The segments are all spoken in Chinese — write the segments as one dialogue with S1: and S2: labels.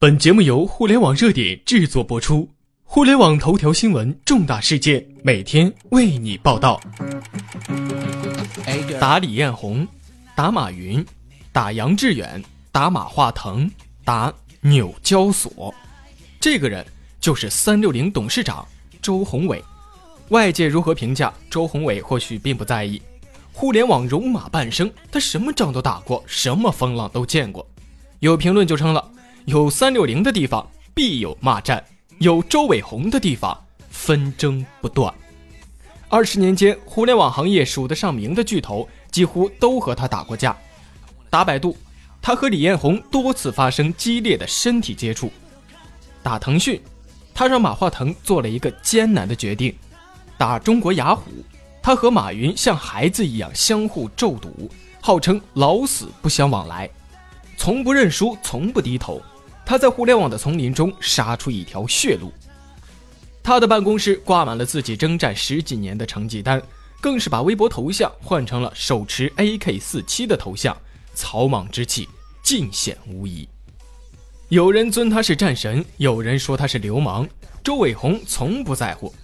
S1: 本节目由互联网热点制作播出，互联网头条新闻，重大事件，每天为你报道。打李彦宏，打马云，打杨致远，打马化腾，打纽交所。这个人就是三六零董事长周鸿伟。外界如何评价周鸿伟，或许并不在意。互联网戎马半生，他什么仗都打过，什么风浪都见过。有评论就称了。有三六零的地方必有骂战，有周伟鸿的地方纷争不断。二十年间，互联网行业数得上名的巨头几乎都和他打过架。打百度，他和李彦宏多次发生激烈的身体接触；打腾讯，他让马化腾做了一个艰难的决定；打中国雅虎，他和马云像孩子一样相互咒赌，号称老死不相往来，从不认输，从不低头。他在互联网的丛林中杀出一条血路，他的办公室挂满了自己征战十几年的成绩单，更是把微博头像换成了手持 AK 四七的头像，草莽之气尽显无疑。有人尊他是战神，有人说他是流氓，周伟鸿从不在乎。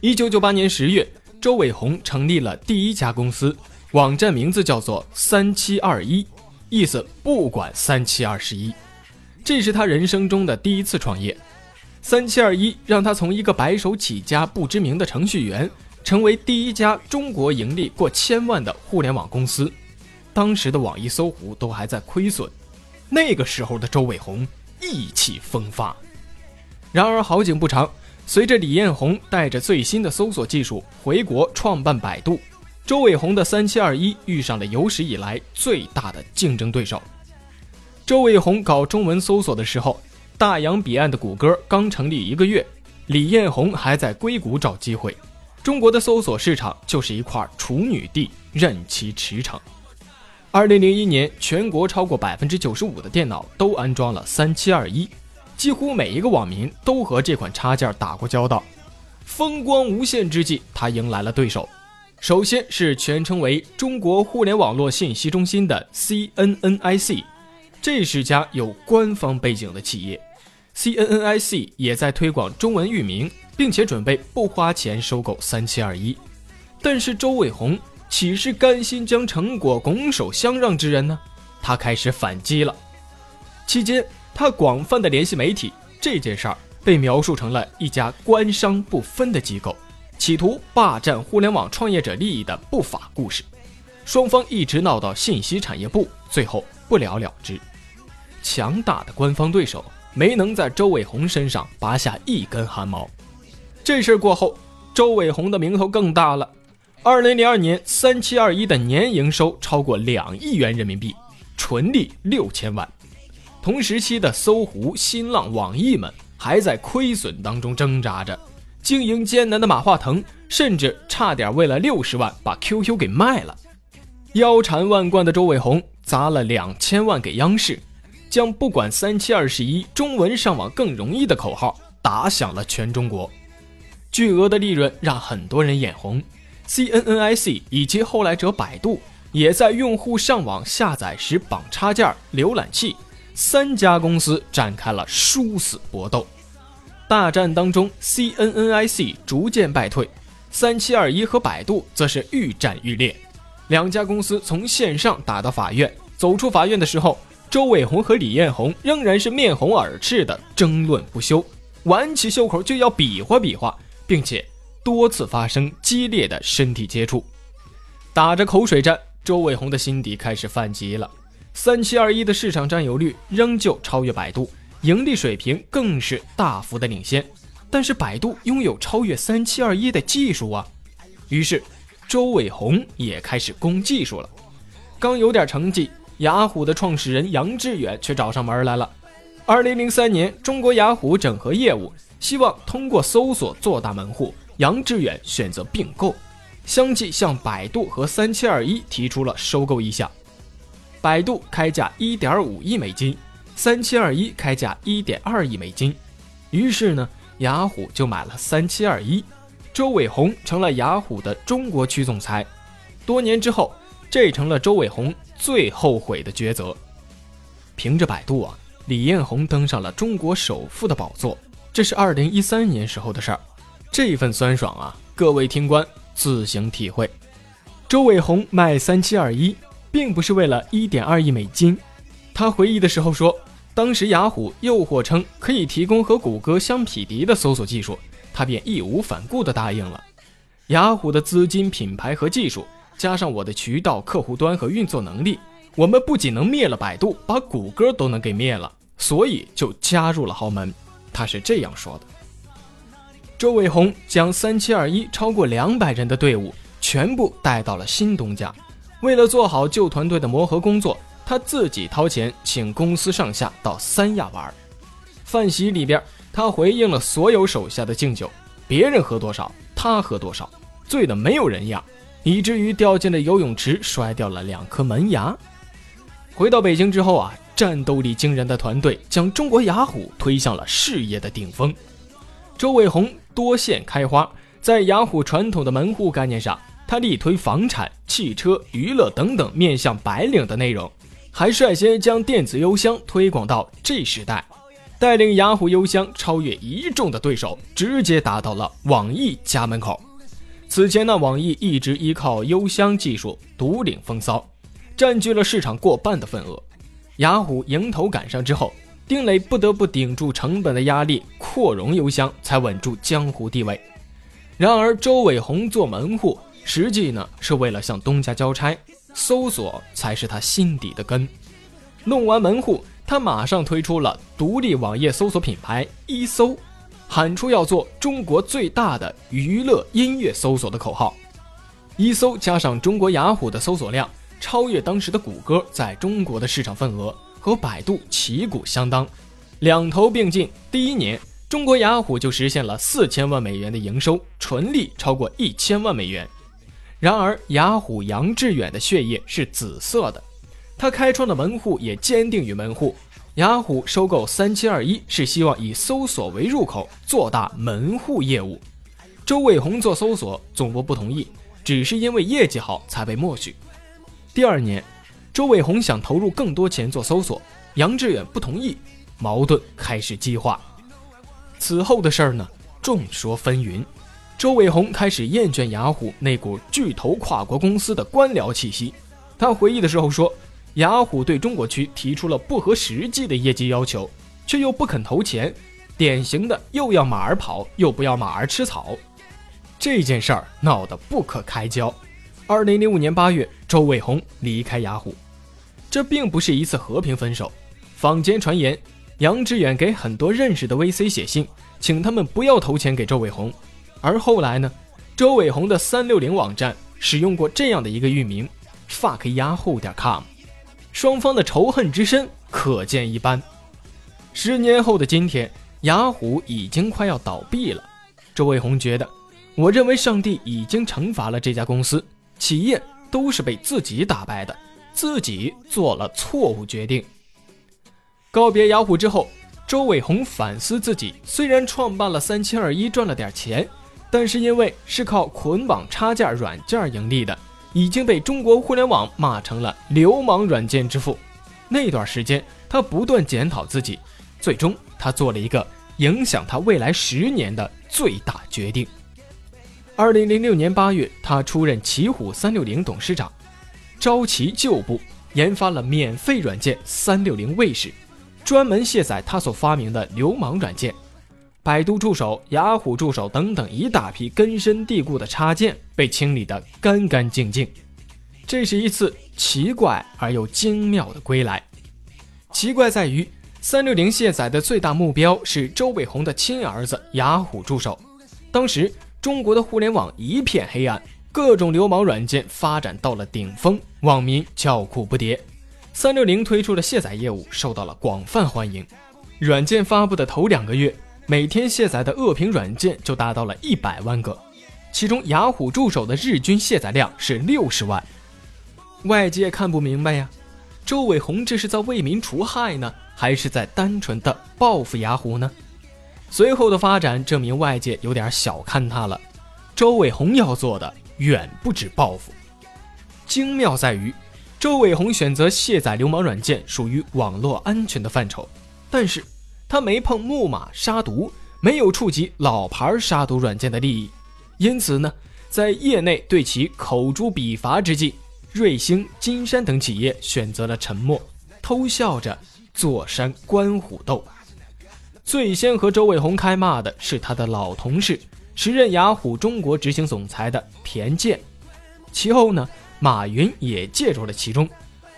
S1: 一九九八年十月，周伟鸿成立了第一家公司，网站名字叫做三七二一，意思不管三七二十一。这是他人生中的第一次创业，三七二一让他从一个白手起家不知名的程序员，成为第一家中国盈利过千万的互联网公司。当时的网易、搜狐都还在亏损，那个时候的周伟鸿意气风发。然而好景不长，随着李彦宏带着最新的搜索技术回国创办百度，周伟鸿的三七二一遇上了有史以来最大的竞争对手。周伟红搞中文搜索的时候，大洋彼岸的谷歌刚成立一个月，李彦宏还在硅谷找机会。中国的搜索市场就是一块处女地，任其驰骋。二零零一年，全国超过百分之九十五的电脑都安装了三七二一，几乎每一个网民都和这款插件打过交道。风光无限之际，他迎来了对手，首先是全称为中国互联网络信息中心的 CNNIC。这是家有官方背景的企业，CNNIC 也在推广中文域名，并且准备不花钱收购三七二一。但是周伟鸿岂是甘心将成果拱手相让之人呢？他开始反击了。期间，他广泛的联系媒体，这件事儿被描述成了一家官商不分的机构，企图霸占互联网创业者利益的不法故事。双方一直闹到信息产业部，最后不了了之。强大的官方对手没能在周伟鸿身上拔下一根汗毛。这事儿过后，周伟鸿的名头更大了。二零零二年，三七二一的年营收超过两亿元人民币，纯利六千万。同时期的搜狐、新浪、网易们还在亏损当中挣扎着，经营艰难的马化腾甚至差点为了六十万把 QQ 给卖了。腰缠万贯的周伟鸿砸了两千万给央视。将不管三七二十一，中文上网更容易的口号打响了全中国，巨额的利润让很多人眼红。CNNIC 以及后来者百度也在用户上网下载时绑插件、浏览器，三家公司展开了殊死搏斗。大战当中，CNNIC 逐渐败退，三七二一和百度则是愈战愈烈，两家公司从线上打到法院，走出法院的时候。周伟鸿和李彦宏仍然是面红耳赤的争论不休，挽起袖口就要比划比划，并且多次发生激烈的身体接触，打着口水战。周伟鸿的心底开始犯急了。三七二一的市场占有率仍旧超越百度，盈利水平更是大幅的领先，但是百度拥有超越三七二一的技术啊！于是，周伟鸿也开始攻技术了，刚有点成绩。雅虎的创始人杨致远却找上门来了。二零零三年，中国雅虎整合业务，希望通过搜索做大门户。杨致远选择并购，相继向百度和三七二一提出了收购意向。百度开价一点五亿美金，三七二一开价一点二亿美金。于是呢，雅虎就买了三七二一，周伟鸿成了雅虎的中国区总裁。多年之后，这成了周伟鸿。最后悔的抉择，凭着百度啊，李彦宏登上了中国首富的宝座，这是二零一三年时候的事儿。这份酸爽啊，各位听官自行体会。周伟鸿卖三七二一，并不是为了一点二亿美金。他回忆的时候说，当时雅虎诱惑称可以提供和谷歌相匹敌的搜索技术，他便义无反顾地答应了。雅虎的资金、品牌和技术，加上我的渠道、客户端和运作能力，我们不仅能灭了百度，把谷歌都能给灭了，所以就加入了豪门。他是这样说的。周伟鸿将三七二一超过两百人的队伍全部带到了新东家，为了做好旧团队的磨合工作，他自己掏钱请公司上下到三亚玩。饭席里边，他回应了所有手下的敬酒，别人喝多少，他喝多少。醉得没有人样，以至于掉进了游泳池，摔掉了两颗门牙。回到北京之后啊，战斗力惊人的团队将中国雅虎推向了事业的顶峰。周伟鸿多线开花，在雅虎传统的门户概念上，他力推房产、汽车、娱乐等等面向白领的内容，还率先将电子邮箱推广到 G 时代，带领雅虎邮箱超越一众的对手，直接打到了网易家门口。此前呢，网易一直依靠邮箱技术独领风骚，占据了市场过半的份额。雅虎迎头赶上之后，丁磊不得不顶住成本的压力，扩容邮箱，才稳住江湖地位。然而，周伟鸿做门户，实际呢是为了向东家交差，搜索才是他心底的根。弄完门户，他马上推出了独立网页搜索品牌一搜。喊出要做中国最大的娱乐音乐搜索的口号，一搜加上中国雅虎的搜索量，超越当时的谷歌在中国的市场份额，和百度旗鼓相当。两头并进，第一年，中国雅虎就实现了四千万美元的营收，纯利超过一千万美元。然而，雅虎杨致远的血液是紫色的，他开创的门户也坚定于门户。雅虎收购三七二一是希望以搜索为入口做大门户业务。周伟鸿做搜索，总部不同意，只是因为业绩好才被默许。第二年，周伟鸿想投入更多钱做搜索，杨致远不同意，矛盾开始激化。此后的事儿呢，众说纷纭。周伟鸿开始厌倦雅虎那股巨头跨国公司的官僚气息。他回忆的时候说。雅虎对中国区提出了不合实际的业绩要求，却又不肯投钱，典型的又要马儿跑，又不要马儿吃草。这件事儿闹得不可开交。二零零五年八月，周伟鸿离开雅虎，这并不是一次和平分手。坊间传言，杨致远给很多认识的 VC 写信，请他们不要投钱给周伟鸿。而后来呢，周伟鸿的三六零网站使用过这样的一个域名：fuck yahoo 点 com。双方的仇恨之深可见一斑。十年后的今天，雅虎已经快要倒闭了。周伟红觉得，我认为上帝已经惩罚了这家公司，企业都是被自己打败的，自己做了错误决定。告别雅虎之后，周伟鸿反思自己，虽然创办了三七二一赚了点钱，但是因为是靠捆绑插件软件盈利的。已经被中国互联网骂成了流氓软件之父。那段时间，他不断检讨自己，最终他做了一个影响他未来十年的最大决定。二零零六年八月，他出任奇虎三六零董事长，招齐旧部，研发了免费软件三六零卫士，专门卸载他所发明的流氓软件。百度助手、雅虎助手等等一大批根深蒂固的插件被清理得干干净净，这是一次奇怪而又精妙的归来。奇怪在于，三六零卸载的最大目标是周伟鸿的亲儿子雅虎助手。当时中国的互联网一片黑暗，各种流氓软件发展到了顶峰，网民叫苦不迭。三六零推出的卸载业务受到了广泛欢迎，软件发布的头两个月。每天卸载的恶评软件就达到了一百万个，其中雅虎助手的日均卸载量是六十万。外界看不明白呀，周伟鸿这是在为民除害呢，还是在单纯的报复雅虎呢？随后的发展证明外界有点小看他了。周伟鸿要做的远不止报复，精妙在于，周伟鸿选择卸载流氓软件属于网络安全的范畴。但是他没碰木马杀毒，没有触及老牌杀毒软件的利益，因此呢，在业内对其口诛笔伐之际，瑞星、金山等企业选择了沉默，偷笑着坐山观虎斗。最先和周伟红开骂的是他的老同事，时任雅虎中国执行总裁的田健。其后呢，马云也介入了其中，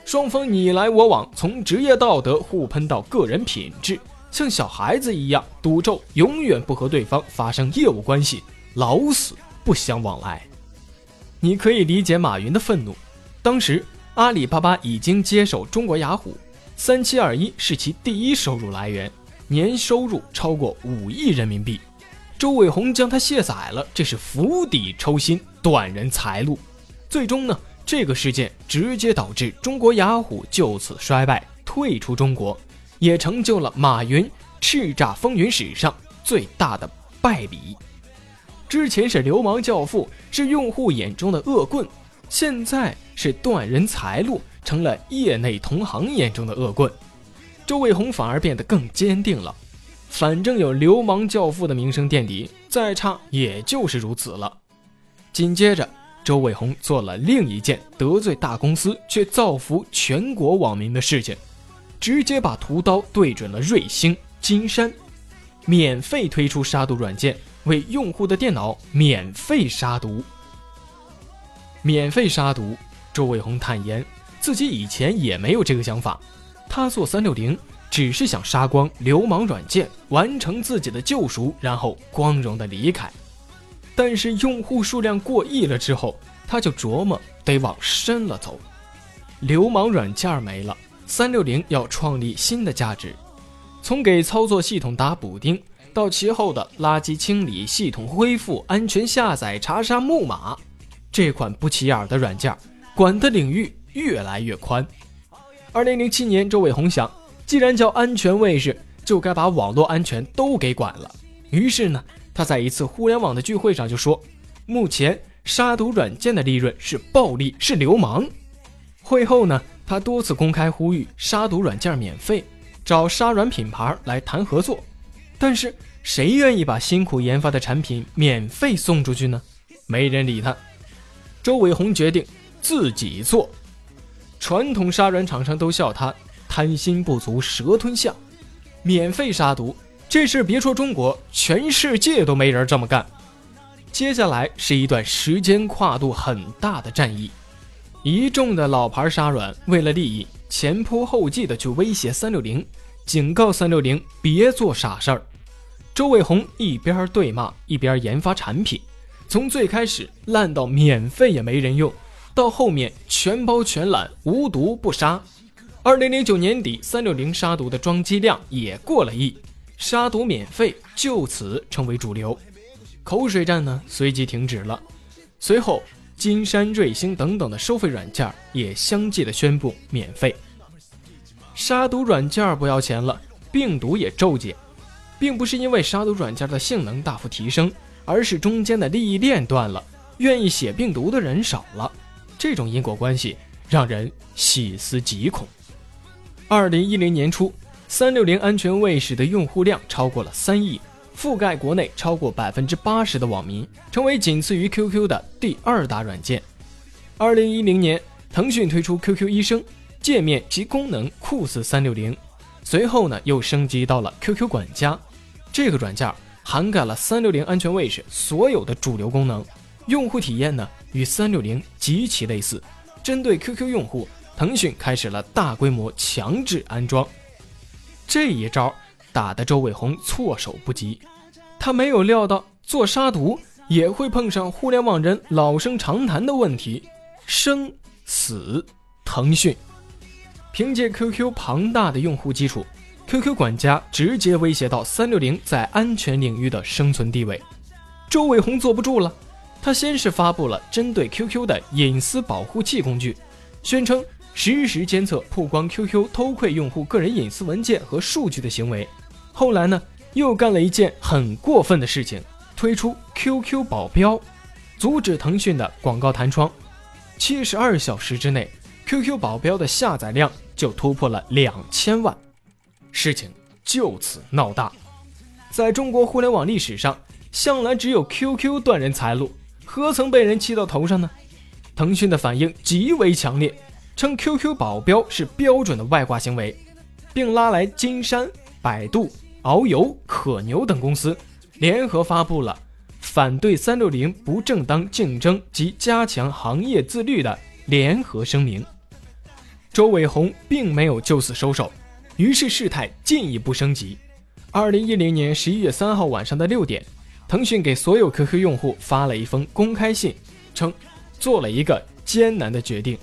S1: 双方你来我往，从职业道德互喷到个人品质，像小孩子一样赌咒永远不和对方发生业务关系，老死不相往来。你可以理解马云的愤怒。当时阿里巴巴已经接手中国雅虎，三七二一是其第一收入来源。年收入超过五亿人民币，周伟鸿将他卸载了，这是釜底抽薪，断人财路。最终呢，这个事件直接导致中国雅虎就此衰败，退出中国，也成就了马云叱咤风云史上最大的败笔。之前是流氓教父，是用户眼中的恶棍，现在是断人财路，成了业内同行眼中的恶棍。周伟红反而变得更坚定了，反正有流氓教父的名声垫底，再差也就是如此了。紧接着，周伟红做了另一件得罪大公司却造福全国网民的事情，直接把屠刀对准了瑞星、金山，免费推出杀毒软件，为用户的电脑免费杀毒。免费杀毒，周伟红坦言，自己以前也没有这个想法。他做三六零只是想杀光流氓软件，完成自己的救赎，然后光荣的离开。但是用户数量过亿了之后，他就琢磨得往深了走。流氓软件没了，三六零要创立新的价值。从给操作系统打补丁，到其后的垃圾清理、系统恢复、安全下载、查杀木马，这款不起眼的软件，管的领域越来越宽。二零零七年，周伟鸿想，既然叫安全卫士，就该把网络安全都给管了。于是呢，他在一次互联网的聚会上就说：“目前杀毒软件的利润是暴利，是流氓。”会后呢，他多次公开呼吁杀毒软件免费，找杀软品牌来谈合作。但是谁愿意把辛苦研发的产品免费送出去呢？没人理他。周伟鸿决定自己做。传统杀软厂商都笑他贪心不足蛇吞象，免费杀毒这事别说中国，全世界都没人这么干。接下来是一段时间跨度很大的战役，一众的老牌杀软为了利益前仆后继的去威胁三六零，警告三六零别做傻事儿。周伟红一边对骂一边研发产品，从最开始烂到免费也没人用。到后面全包全揽，无毒不杀。二零零九年底，三六零杀毒的装机量也过了亿，杀毒免费就此成为主流。口水战呢随即停止了。随后，金山、瑞星等等的收费软件也相继的宣布免费。杀毒软件不要钱了，病毒也骤减，并不是因为杀毒软件的性能大幅提升，而是中间的利益链断了，愿意写病毒的人少了。这种因果关系让人细思极恐。二零一零年初，三六零安全卫士的用户量超过了三亿，覆盖国内超过百分之八十的网民，成为仅次于 QQ 的第二大软件。二零一零年，腾讯推出 QQ 医生，界面及功能酷似三六零，随后呢又升级到了 QQ 管家，这个软件涵盖了三六零安全卫士所有的主流功能。用户体验呢与三六零极其类似，针对 QQ 用户，腾讯开始了大规模强制安装。这一招打得周伟宏措手不及，他没有料到做杀毒也会碰上互联网人老生常谈的问题：生死。腾讯凭借 QQ 庞大的用户基础，QQ 管家直接威胁到三六零在安全领域的生存地位。周伟宏坐不住了。他先是发布了针对 QQ 的隐私保护器工具，宣称实时监测曝光 QQ 偷窥用户个人隐私文件和数据的行为。后来呢，又干了一件很过分的事情，推出 QQ 保镖，阻止腾讯的广告弹窗。七十二小时之内，QQ 保镖的下载量就突破了两千万，事情就此闹大。在中国互联网历史上，向来只有 QQ 断人财路，何曾被人气到头上呢？腾讯的反应极为强烈，称 QQ 保镖是标准的外挂行为，并拉来金山、百度、遨游、可牛等公司，联合发布了反对三六零不正当竞争及加强行业自律的联合声明。周伟鸿并没有就此收手，于是事态进一步升级。二零一零年十一月三号晚上的六点，腾讯给所有 QQ 用户发了一封公开信，称做了一个艰难的决定，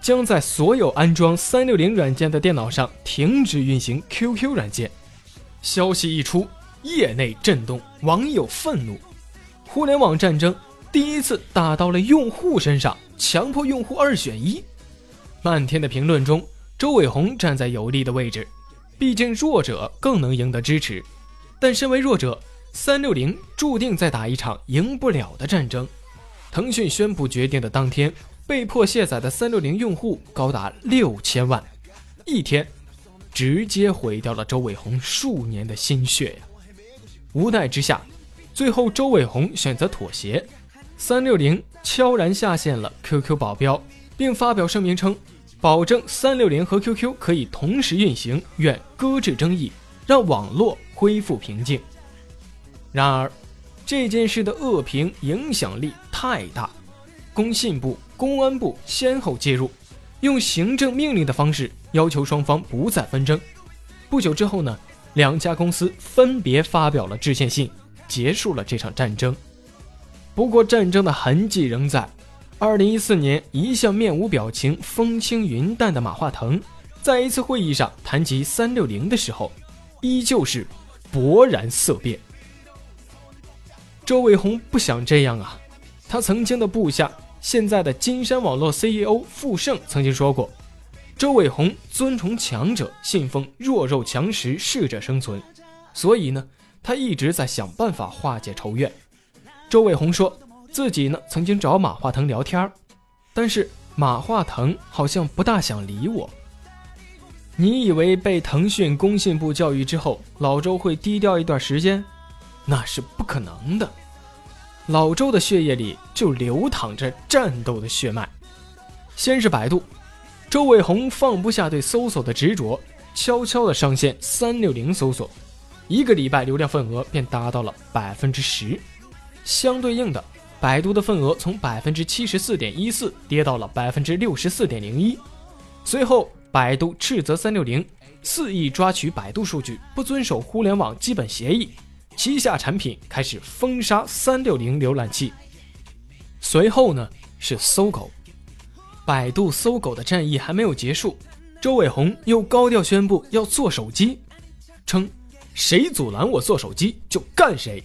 S1: 将在所有安装三六零软件的电脑上停止运行 QQ 软件。消息一出，业内震动，网友愤怒，互联网战争第一次打到了用户身上，强迫用户二选一。漫天的评论中，周伟鸿站在有利的位置。毕竟弱者更能赢得支持，但身为弱者，三六零注定在打一场赢不了的战争。腾讯宣布决定的当天，被迫卸载的三六零用户高达六千万，一天，直接毁掉了周伟鸿数年的心血呀！无奈之下，最后周伟鸿选择妥协，三六零悄然下线了 QQ 保镖，并发表声明称。保证三六零和 QQ 可以同时运行，愿搁置争议，让网络恢复平静。然而，这件事的恶评影响力太大，工信部、公安部先后介入，用行政命令的方式要求双方不再纷争。不久之后呢，两家公司分别发表了致歉信，结束了这场战争。不过，战争的痕迹仍在。二零一四年，一向面无表情、风轻云淡的马化腾，在一次会议上谈及三六零的时候，依旧是勃然色变。周伟鸿不想这样啊！他曾经的部下，现在的金山网络 CEO 傅盛曾经说过：“周伟鸿尊崇强者，信奉弱肉强食，适者生存。”所以呢，他一直在想办法化解仇怨。周伟鸿说。自己呢，曾经找马化腾聊天但是马化腾好像不大想理我。你以为被腾讯工信部教育之后，老周会低调一段时间？那是不可能的。老周的血液里就流淌着战斗的血脉。先是百度，周伟鸿放不下对搜索的执着，悄悄的上线三六零搜索，一个礼拜流量份额便达到了百分之十，相对应的。百度的份额从百分之七十四点一四跌到了百分之六十四点零一。随后，百度斥责三六零肆意抓取百度数据，不遵守互联网基本协议，旗下产品开始封杀三六零浏览器。随后呢，是搜狗，百度搜狗的战役还没有结束，周伟鸿又高调宣布要做手机，称谁阻拦我做手机就干谁。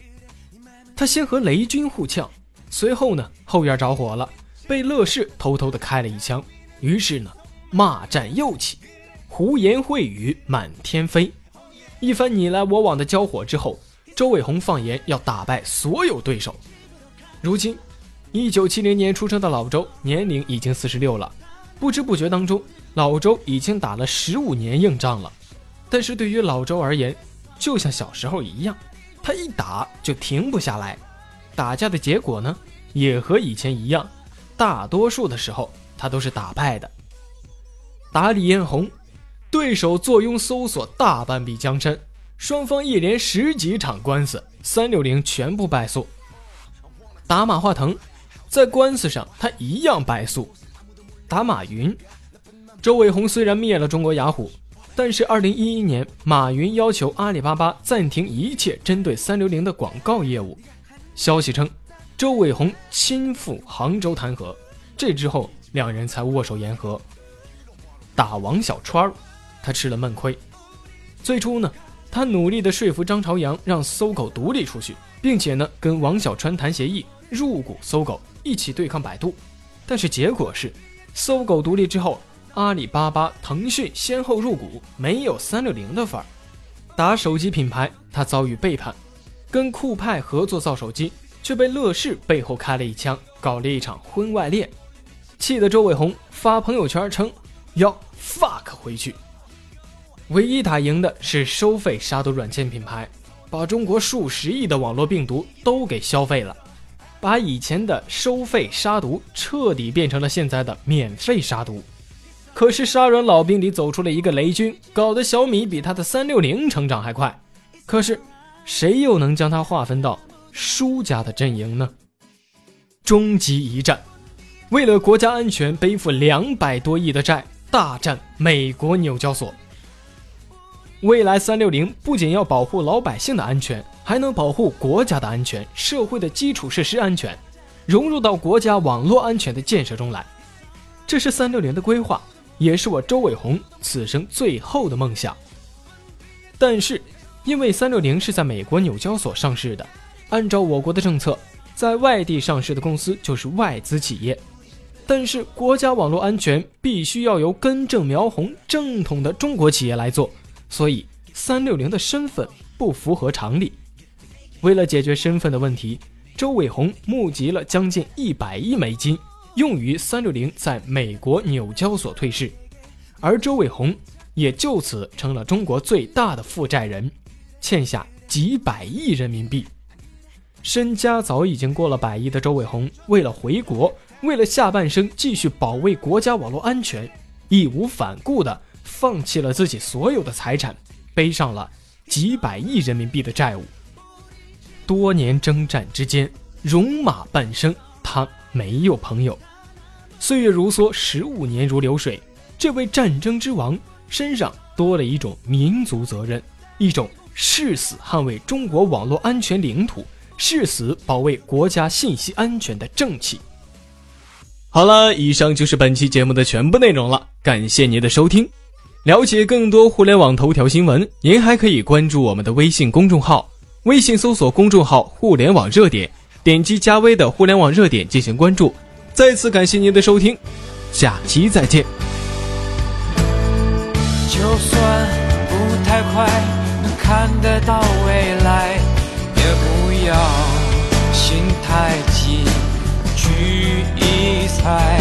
S1: 他先和雷军互呛。随后呢，后院着火了，被乐视偷偷的开了一枪。于是呢，骂战又起，胡言秽语满天飞。一番你来我往的交火之后，周伟鸿放言要打败所有对手。如今，一九七零年出生的老周年龄已经四十六了，不知不觉当中，老周已经打了十五年硬仗了。但是对于老周而言，就像小时候一样，他一打就停不下来。打架的结果呢，也和以前一样，大多数的时候他都是打败的。打李彦宏，对手坐拥搜索大半壁江山，双方一连十几场官司，三六零全部败诉。打马化腾，在官司上他一样败诉。打马云，周伟鸿虽然灭了中国雅虎，但是二零一一年马云要求阿里巴巴暂停一切针对三六零的广告业务。消息称，周伟鸿亲赴杭州谈和，这之后两人才握手言和。打王小川他吃了闷亏。最初呢，他努力的说服张朝阳让搜狗独立出去，并且呢跟王小川谈协议入股搜狗，一起对抗百度。但是结果是，搜狗独立之后，阿里巴巴、腾讯先后入股，没有三六零的份儿。打手机品牌，他遭遇背叛。跟酷派合作造手机，却被乐视背后开了一枪，搞了一场婚外恋，气得周伟鸿发朋友圈称要 fuck 回去。唯一打赢的是收费杀毒软件品牌，把中国数十亿的网络病毒都给消费了，把以前的收费杀毒彻底变成了现在的免费杀毒。可是杀人老兵里走出了一个雷军，搞得小米比他的三六零成长还快。可是，谁又能将他划分到输家的阵营呢？终极一战，为了国家安全背负两百多亿的债，大战美国纽交所。未来三六零不仅要保护老百姓的安全，还能保护国家的安全、社会的基础设施安全，融入到国家网络安全的建设中来。这是三六零的规划，也是我周伟红此生最后的梦想。但是，因为三六零是在美国纽交所上市的，按照我国的政策，在外地上市的公司就是外资企业。但是，国家网络安全必须要由根正苗红、正统的中国企业来做。所以，三六零的身份不符合常理。为了解决身份的问题，周伟红募集了将近一百亿美金，用于三六零在美国纽交所退市，而周伟红也就此成了中国最大的负债人，欠下几百亿人民币。身家早已经过了百亿的周伟红，为了回国，为了下半生继续保卫国家网络安全，义无反顾的。放弃了自己所有的财产，背上了几百亿人民币的债务。多年征战之间，戎马半生，他没有朋友。岁月如梭，十五年如流水。这位战争之王身上多了一种民族责任，一种誓死捍卫中国网络安全领土、誓死保卫国家信息安全的正气。好了，以上就是本期节目的全部内容了，感谢您的收听。了解更多互联网头条新闻，您还可以关注我们的微信公众号，微信搜索公众号“互联网热点”，点击加微的“互联网热点”进行关注。再次感谢您的收听，下期再见。
S2: 就算不太快能看得到未来，也不要心太急去猜，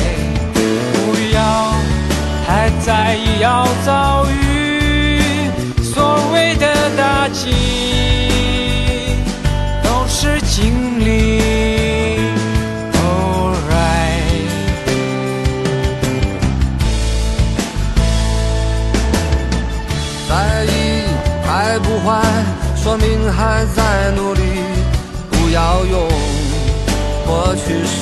S3: 再努力。不要用过去式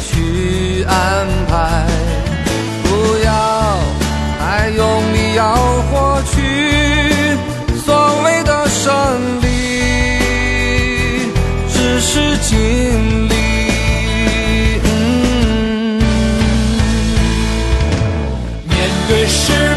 S3: 去安排。不要太用力要获取所谓的胜利，只是经历。
S2: 面对失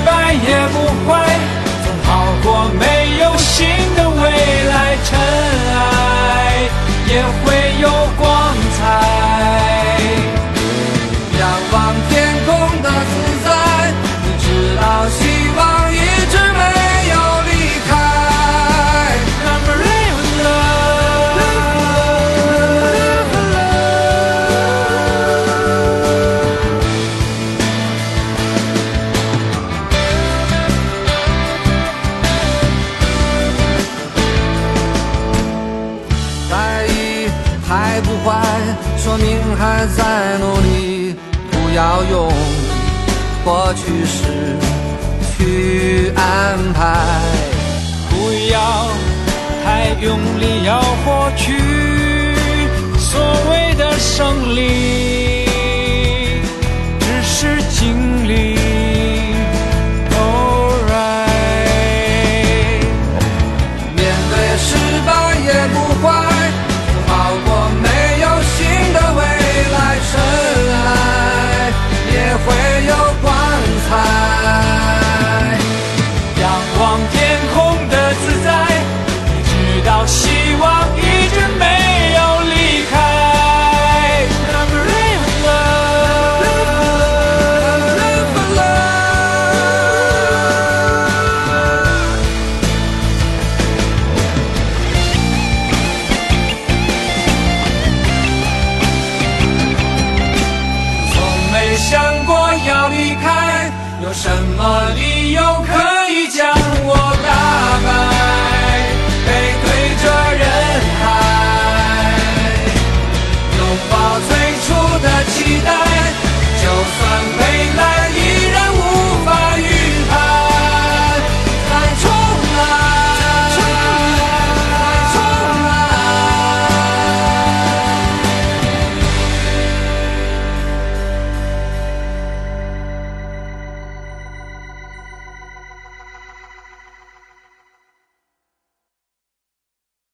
S2: 什么理由可？